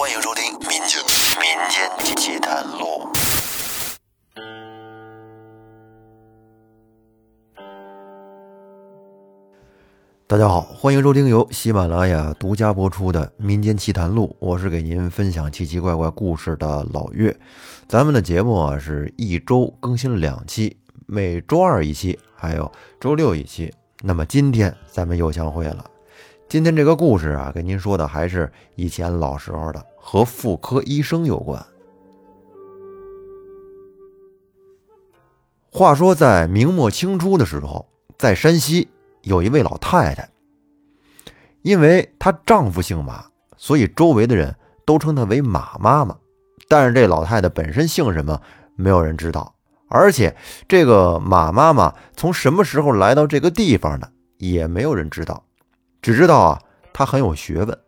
欢迎收听《民间民间奇谈录》。大家好，欢迎收听由喜马拉雅独家播出的《民间奇谈录》，我是给您分享奇奇怪怪故事的老岳。咱们的节目啊，是一周更新两期，每周二一期，还有周六一期。那么今天咱们又相会了。今天这个故事啊，跟您说的还是以前老时候的，和妇科医生有关。话说在明末清初的时候，在山西有一位老太太，因为她丈夫姓马，所以周围的人都称她为马妈妈。但是这老太太本身姓什么，没有人知道。而且这个马妈妈从什么时候来到这个地方的，也没有人知道。只知道啊，她很有学问，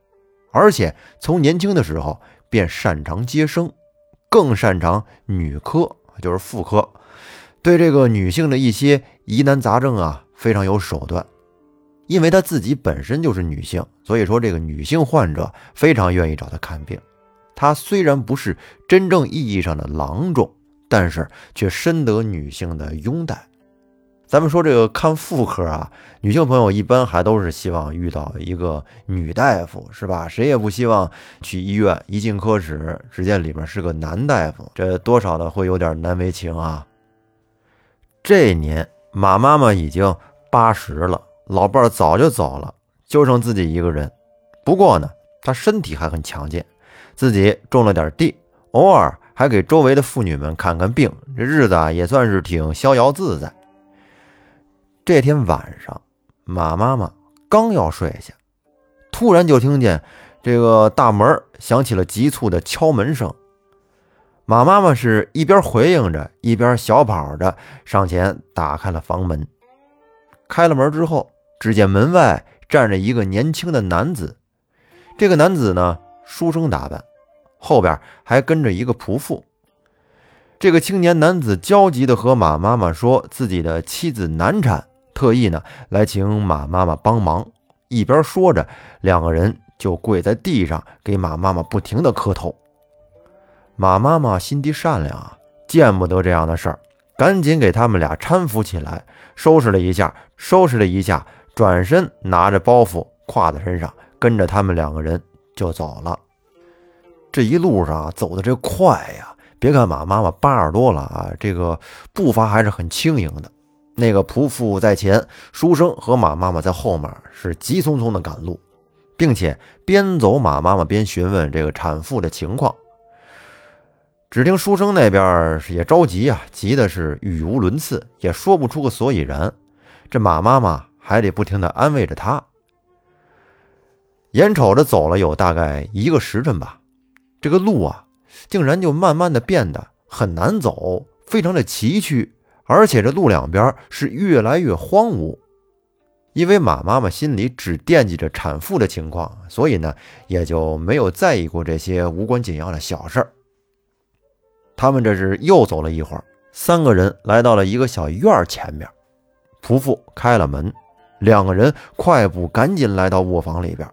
而且从年轻的时候便擅长接生，更擅长女科，就是妇科，对这个女性的一些疑难杂症啊，非常有手段。因为她自己本身就是女性，所以说这个女性患者非常愿意找她看病。她虽然不是真正意义上的郎中，但是却深得女性的拥戴。咱们说这个看妇科啊，女性朋友一般还都是希望遇到一个女大夫，是吧？谁也不希望去医院一进科室，只见里边是个男大夫，这多少的会有点难为情啊。这年马妈妈已经八十了，老伴儿早就走了，就剩自己一个人。不过呢，她身体还很强健，自己种了点地，偶尔还给周围的妇女们看看病，这日子啊也算是挺逍遥自在。这天晚上，马妈妈刚要睡下，突然就听见这个大门响起了急促的敲门声。马妈妈是一边回应着，一边小跑着上前打开了房门。开了门之后，只见门外站着一个年轻的男子。这个男子呢，书生打扮，后边还跟着一个仆妇。这个青年男子焦急地和马妈妈说自己的妻子难产。特意呢来请马妈妈帮忙，一边说着，两个人就跪在地上给马妈妈不停的磕头。马妈妈心地善良啊，见不得这样的事儿，赶紧给他们俩搀扶起来，收拾了一下，收拾了一下，转身拿着包袱挎在身上，跟着他们两个人就走了。这一路上啊，走的这快呀，别看马妈妈八十多了啊，这个步伐还是很轻盈的。那个仆妇在前，书生和马妈妈在后面，是急匆匆的赶路，并且边走马妈妈边询问这个产妇的情况。只听书生那边也着急啊，急的是语无伦次，也说不出个所以然。这马妈妈还得不停的安慰着他。眼瞅着走了有大概一个时辰吧，这个路啊，竟然就慢慢的变得很难走，非常的崎岖。而且这路两边是越来越荒芜，因为马妈妈心里只惦记着产妇的情况，所以呢也就没有在意过这些无关紧要的小事儿。他们这是又走了一会儿，三个人来到了一个小院儿前面，仆妇开了门，两个人快步赶紧来到卧房里边。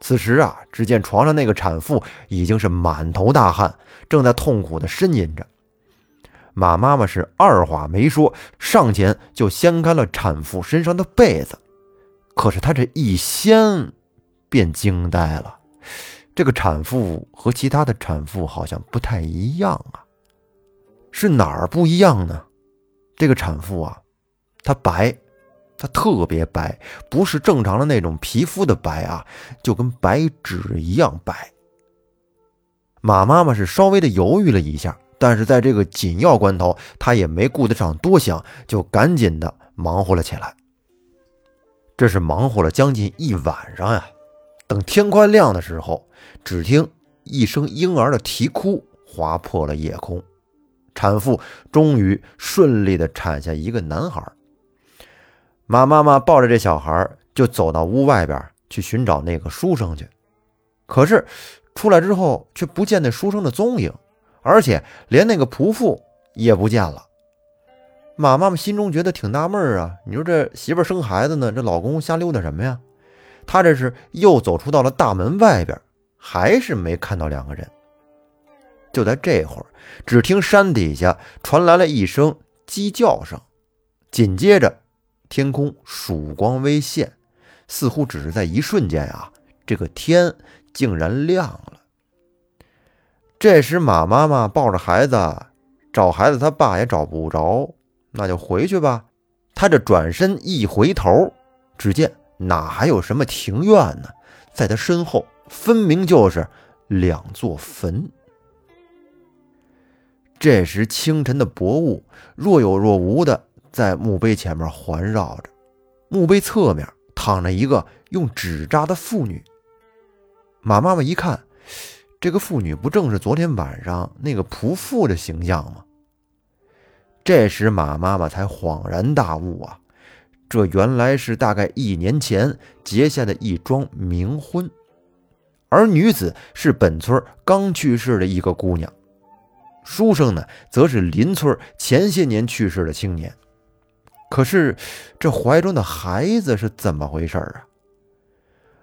此时啊，只见床上那个产妇已经是满头大汗，正在痛苦地呻吟着。马妈妈是二话没说，上前就掀开了产妇身上的被子。可是她这一掀，便惊呆了。这个产妇和其他的产妇好像不太一样啊，是哪儿不一样呢？这个产妇啊，她白，她特别白，不是正常的那种皮肤的白啊，就跟白纸一样白。马妈妈是稍微的犹豫了一下。但是在这个紧要关头，他也没顾得上多想，就赶紧的忙活了起来。这是忙活了将近一晚上呀。等天快亮的时候，只听一声婴儿的啼哭划破了夜空，产妇终于顺利的产下一个男孩。马妈妈抱着这小孩就走到屋外边去寻找那个书生去，可是出来之后却不见那书生的踪影。而且连那个仆妇也不见了，马妈妈心中觉得挺纳闷啊。你说这媳妇生孩子呢，这老公瞎溜达什么呀？她这是又走出到了大门外边，还是没看到两个人。就在这会儿，只听山底下传来了一声鸡叫声，紧接着天空曙光微现，似乎只是在一瞬间啊，这个天竟然亮了。这时，马妈妈抱着孩子找孩子，他爸也找不着，那就回去吧。他这转身一回头，只见哪还有什么庭院呢？在他身后，分明就是两座坟。这时，清晨的薄雾若有若无的在墓碑前面环绕着，墓碑侧面躺着一个用纸扎的妇女。马妈妈一看。这个妇女不正是昨天晚上那个仆妇的形象吗？这时马妈妈才恍然大悟啊，这原来是大概一年前结下的一桩冥婚，而女子是本村刚去世的一个姑娘，书生呢则是邻村前些年去世的青年。可是这怀中的孩子是怎么回事啊？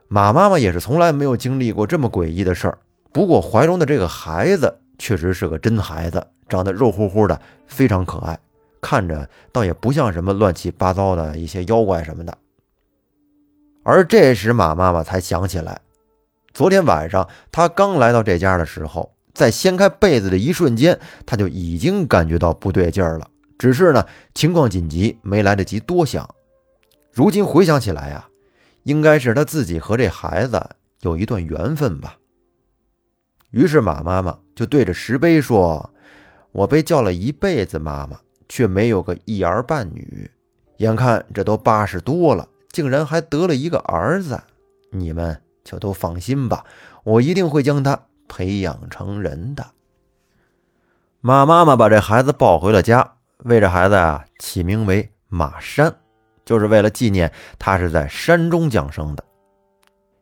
马妈妈也是从来没有经历过这么诡异的事儿。不过怀中的这个孩子确实是个真孩子，长得肉乎乎的，非常可爱，看着倒也不像什么乱七八糟的一些妖怪什么的。而这时马妈妈才想起来，昨天晚上她刚来到这家的时候，在掀开被子的一瞬间，她就已经感觉到不对劲儿了。只是呢，情况紧急，没来得及多想。如今回想起来呀，应该是她自己和这孩子有一段缘分吧。于是马妈妈就对着石碑说：“我被叫了一辈子妈妈，却没有个一儿半女。眼看这都八十多了，竟然还得了一个儿子。你们就都放心吧，我一定会将他培养成人的。”马妈妈把这孩子抱回了家，为这孩子啊起名为马山，就是为了纪念他是在山中降生的。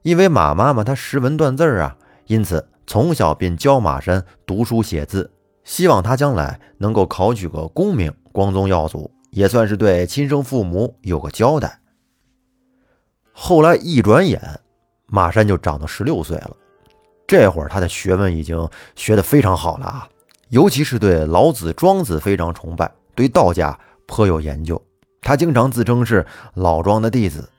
因为马妈妈她识文断字啊，因此。从小便教马山读书写字，希望他将来能够考取个功名，光宗耀祖，也算是对亲生父母有个交代。后来一转眼，马山就长到十六岁了。这会儿他的学问已经学得非常好了啊，尤其是对老子、庄子非常崇拜，对道家颇有研究。他经常自称是老庄的弟子。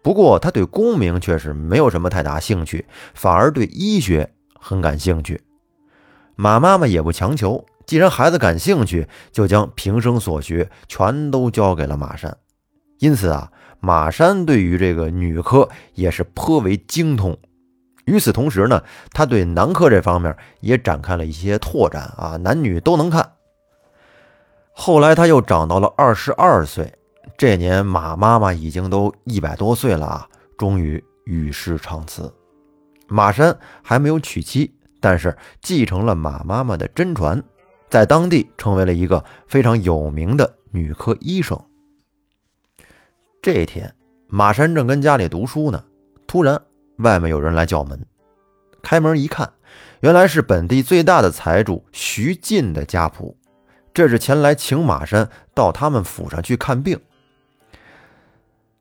不过他对功名却是没有什么太大兴趣，反而对医学。很感兴趣，马妈妈也不强求。既然孩子感兴趣，就将平生所学全都交给了马山。因此啊，马山对于这个女科也是颇为精通。与此同时呢，他对男科这方面也展开了一些拓展啊，男女都能看。后来他又长到了二十二岁，这年马妈妈已经都一百多岁了啊，终于与世长辞。马山还没有娶妻，但是继承了马妈妈的真传，在当地成为了一个非常有名的女科医生。这一天，马山正跟家里读书呢，突然外面有人来叫门。开门一看，原来是本地最大的财主徐进的家仆，这是前来请马山到他们府上去看病。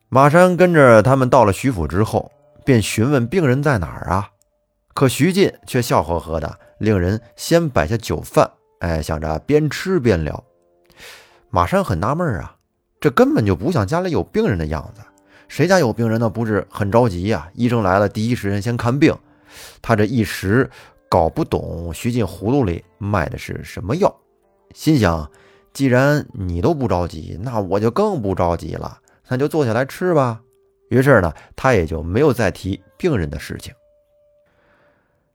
马山跟着他们到了徐府之后。便询问病人在哪儿啊？可徐进却笑呵呵的，令人先摆下酒饭，哎，想着边吃边聊。马山很纳闷啊，这根本就不像家里有病人的样子。谁家有病人呢？不是很着急呀？医生来了，第一时间先看病。他这一时搞不懂徐进葫芦里卖的是什么药，心想：既然你都不着急，那我就更不着急了。那就坐下来吃吧。于是呢，他也就没有再提病人的事情。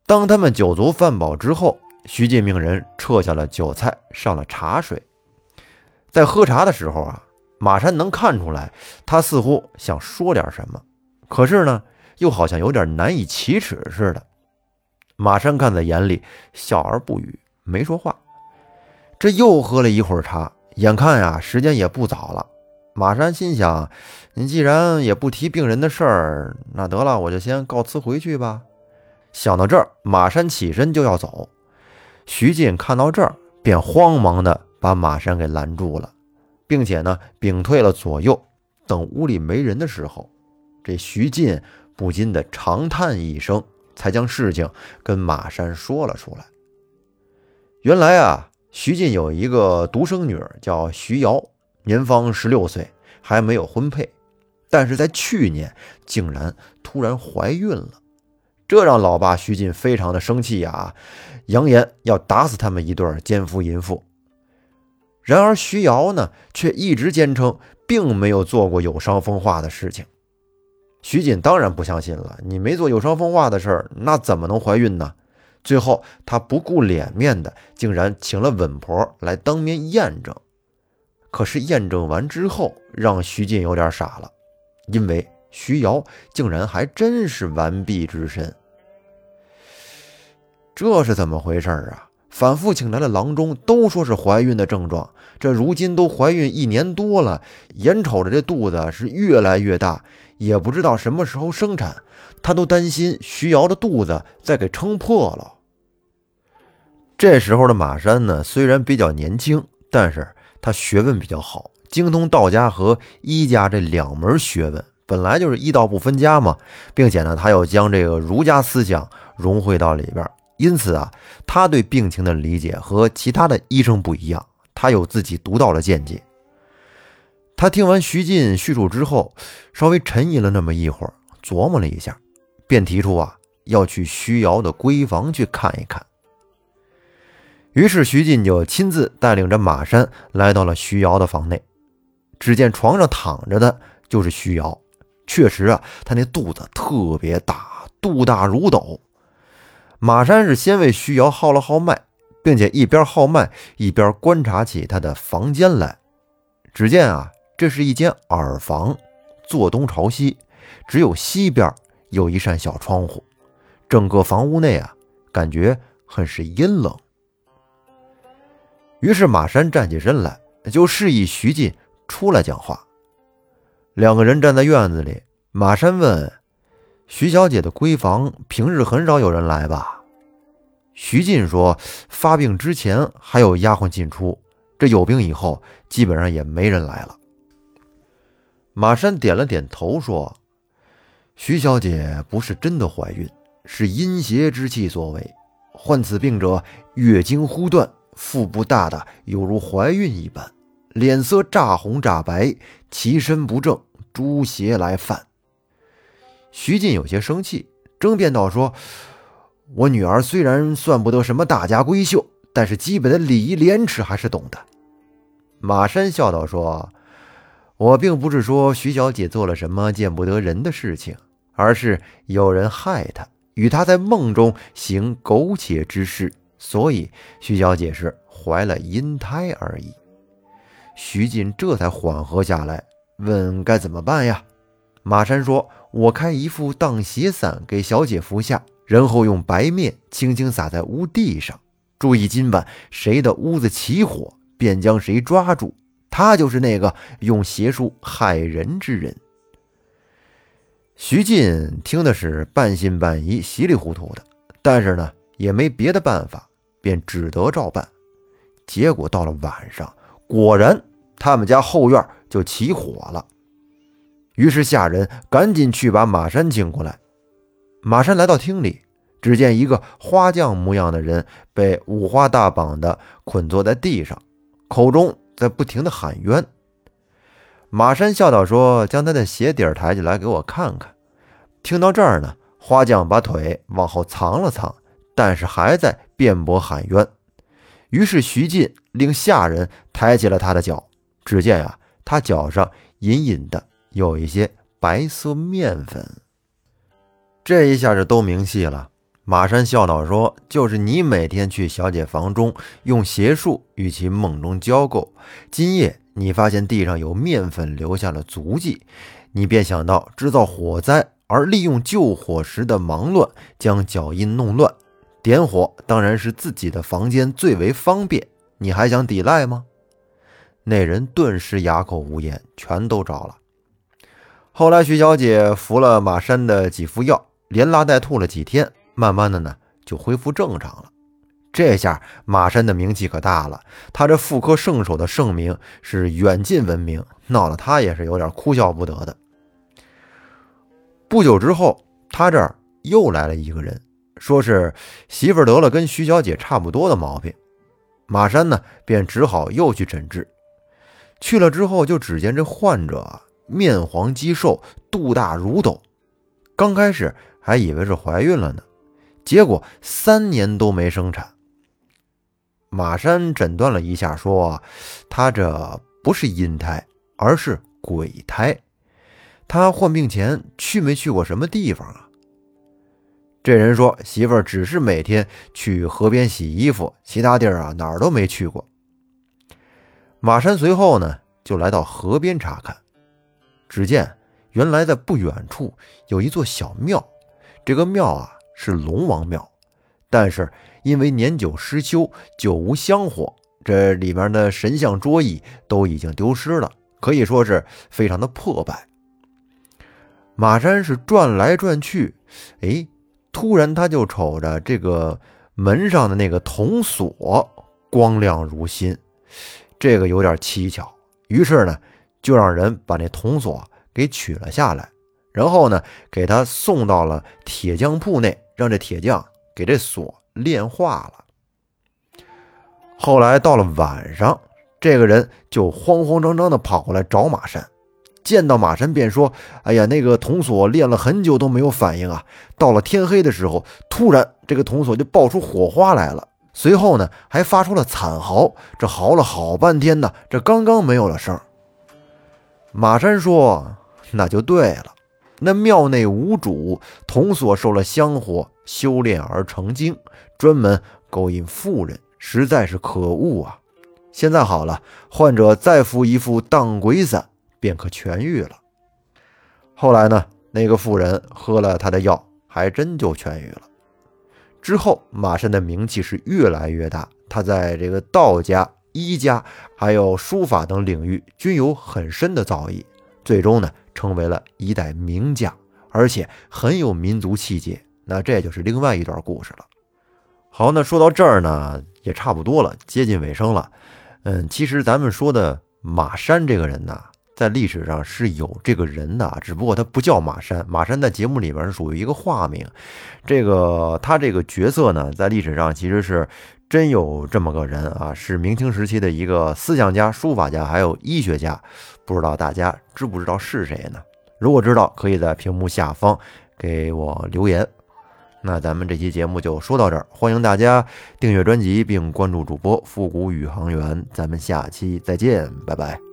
当他们酒足饭饱之后，徐进命人撤下了酒菜，上了茶水。在喝茶的时候啊，马山能看出来，他似乎想说点什么，可是呢，又好像有点难以启齿似的。马山看在眼里，笑而不语，没说话。这又喝了一会儿茶，眼看呀，时间也不早了。马山心想：“你既然也不提病人的事儿，那得了，我就先告辞回去吧。”想到这儿，马山起身就要走。徐进看到这儿，便慌忙的把马山给拦住了，并且呢，屏退了左右。等屋里没人的时候，这徐进不禁的长叹一声，才将事情跟马山说了出来。原来啊，徐进有一个独生女儿叫徐瑶，年方十六岁，还没有婚配，但是在去年竟然突然怀孕了，这让老爸徐进非常的生气呀，扬言要打死他们一对奸夫淫妇。然而徐瑶呢，却一直坚称并没有做过有伤风化的事情。徐锦当然不相信了，你没做有伤风化的事儿，那怎么能怀孕呢？最后他不顾脸面的，竟然请了稳婆来当面验证。可是验证完之后，让徐进有点傻了，因为徐瑶竟然还真是完璧之身。这是怎么回事啊？反复请来了郎中，都说是怀孕的症状。这如今都怀孕一年多了，眼瞅着这肚子是越来越大，也不知道什么时候生产。他都担心徐瑶的肚子再给撑破了。这时候的马山呢，虽然比较年轻，但是他学问比较好，精通道家和医家这两门学问，本来就是医道不分家嘛，并且呢，他又将这个儒家思想融汇到里边。因此啊，他对病情的理解和其他的医生不一样，他有自己独到的见解。他听完徐进叙述之后，稍微沉吟了那么一会儿，琢磨了一下，便提出啊要去徐瑶的闺房去看一看。于是徐进就亲自带领着马山来到了徐瑶的房内，只见床上躺着的就是徐瑶，确实啊，他那肚子特别大，肚大如斗。马山是先为徐瑶号了号脉，并且一边号脉一边观察起他的房间来。只见啊，这是一间耳房，坐东朝西，只有西边有一扇小窗户。整个房屋内啊，感觉很是阴冷。于是马山站起身来，就示意徐进出来讲话。两个人站在院子里，马山问。徐小姐的闺房平日很少有人来吧？徐进说：“发病之前还有丫鬟进出，这有病以后基本上也没人来了。”马山点了点头说：“徐小姐不是真的怀孕，是阴邪之气所为。患此病者月经忽断，腹部大的犹如怀孕一般，脸色乍红乍白，其身不正，诸邪来犯。”徐进有些生气，争辩道：“说，我女儿虽然算不得什么大家闺秀，但是基本的礼仪廉耻还是懂的。”马山笑道：“说，我并不是说徐小姐做了什么见不得人的事情，而是有人害她，与她在梦中行苟且之事，所以徐小姐是怀了阴胎而已。”徐进这才缓和下来，问：“该怎么办呀？”马山说。我开一副荡邪伞给小姐服下，然后用白面轻轻撒在屋地上。注意，今晚谁的屋子起火，便将谁抓住。他就是那个用邪术害人之人。徐进听的是半信半疑，稀里糊涂的，但是呢，也没别的办法，便只得照办。结果到了晚上，果然他们家后院就起火了。于是下人赶紧去把马山请过来。马山来到厅里，只见一个花匠模样的人被五花大绑的捆坐在地上，口中在不停的喊冤。马山笑道：“说将他的鞋底抬起来给我看看。”听到这儿呢，花匠把腿往后藏了藏，但是还在辩驳喊冤。于是徐进令下人抬起了他的脚，只见呀，他脚上隐隐的。有一些白色面粉，这一下就都明细了。马山笑道：“说就是你每天去小姐房中用邪术与其梦中交媾，今夜你发现地上有面粉留下了足迹，你便想到制造火灾，而利用救火时的忙乱将脚印弄乱。点火当然是自己的房间最为方便，你还想抵赖吗？”那人顿时哑口无言，全都着了。后来，徐小姐服了马山的几副药，连拉带吐了几天，慢慢的呢就恢复正常了。这下马山的名气可大了，他这妇科圣手的盛名是远近闻名，闹得他也是有点哭笑不得的。不久之后，他这儿又来了一个人，说是媳妇得了跟徐小姐差不多的毛病。马山呢，便只好又去诊治。去了之后，就只见这患者面黄肌瘦，肚大如斗。刚开始还以为是怀孕了呢，结果三年都没生产。马山诊断了一下，说他这不是阴胎，而是鬼胎。他患病前去没去过什么地方啊？这人说，媳妇儿只是每天去河边洗衣服，其他地儿啊哪儿都没去过。马山随后呢，就来到河边查看，只见原来在不远处有一座小庙，这个庙啊是龙王庙，但是因为年久失修，久无香火，这里面的神像桌椅都已经丢失了，可以说是非常的破败。马山是转来转去，哎，突然他就瞅着这个门上的那个铜锁，光亮如新。这个有点蹊跷，于是呢，就让人把那铜锁给取了下来，然后呢，给他送到了铁匠铺内，让这铁匠给这锁炼化了。后来到了晚上，这个人就慌慌张张的跑过来找马山，见到马山便说：“哎呀，那个铜锁练了很久都没有反应啊！到了天黑的时候，突然这个铜锁就爆出火花来了。”随后呢，还发出了惨嚎，这嚎了好半天呢，这刚刚没有了声。马山说：“那就对了，那庙内无主，铜锁受了香火修炼而成精，专门勾引妇人，实在是可恶啊！现在好了，患者再服一副荡鬼散，便可痊愈了。”后来呢，那个妇人喝了他的药，还真就痊愈了。之后，马山的名气是越来越大。他在这个道家、医家，还有书法等领域均有很深的造诣，最终呢，成为了一代名将，而且很有民族气节。那这就是另外一段故事了。好，那说到这儿呢，也差不多了，接近尾声了。嗯，其实咱们说的马山这个人呢。在历史上是有这个人的啊，只不过他不叫马山。马山在节目里边是属于一个化名。这个他这个角色呢，在历史上其实是真有这么个人啊，是明清时期的一个思想家、书法家，还有医学家。不知道大家知不知道是谁呢？如果知道，可以在屏幕下方给我留言。那咱们这期节目就说到这儿，欢迎大家订阅专辑并关注主播复古宇航员。咱们下期再见，拜拜。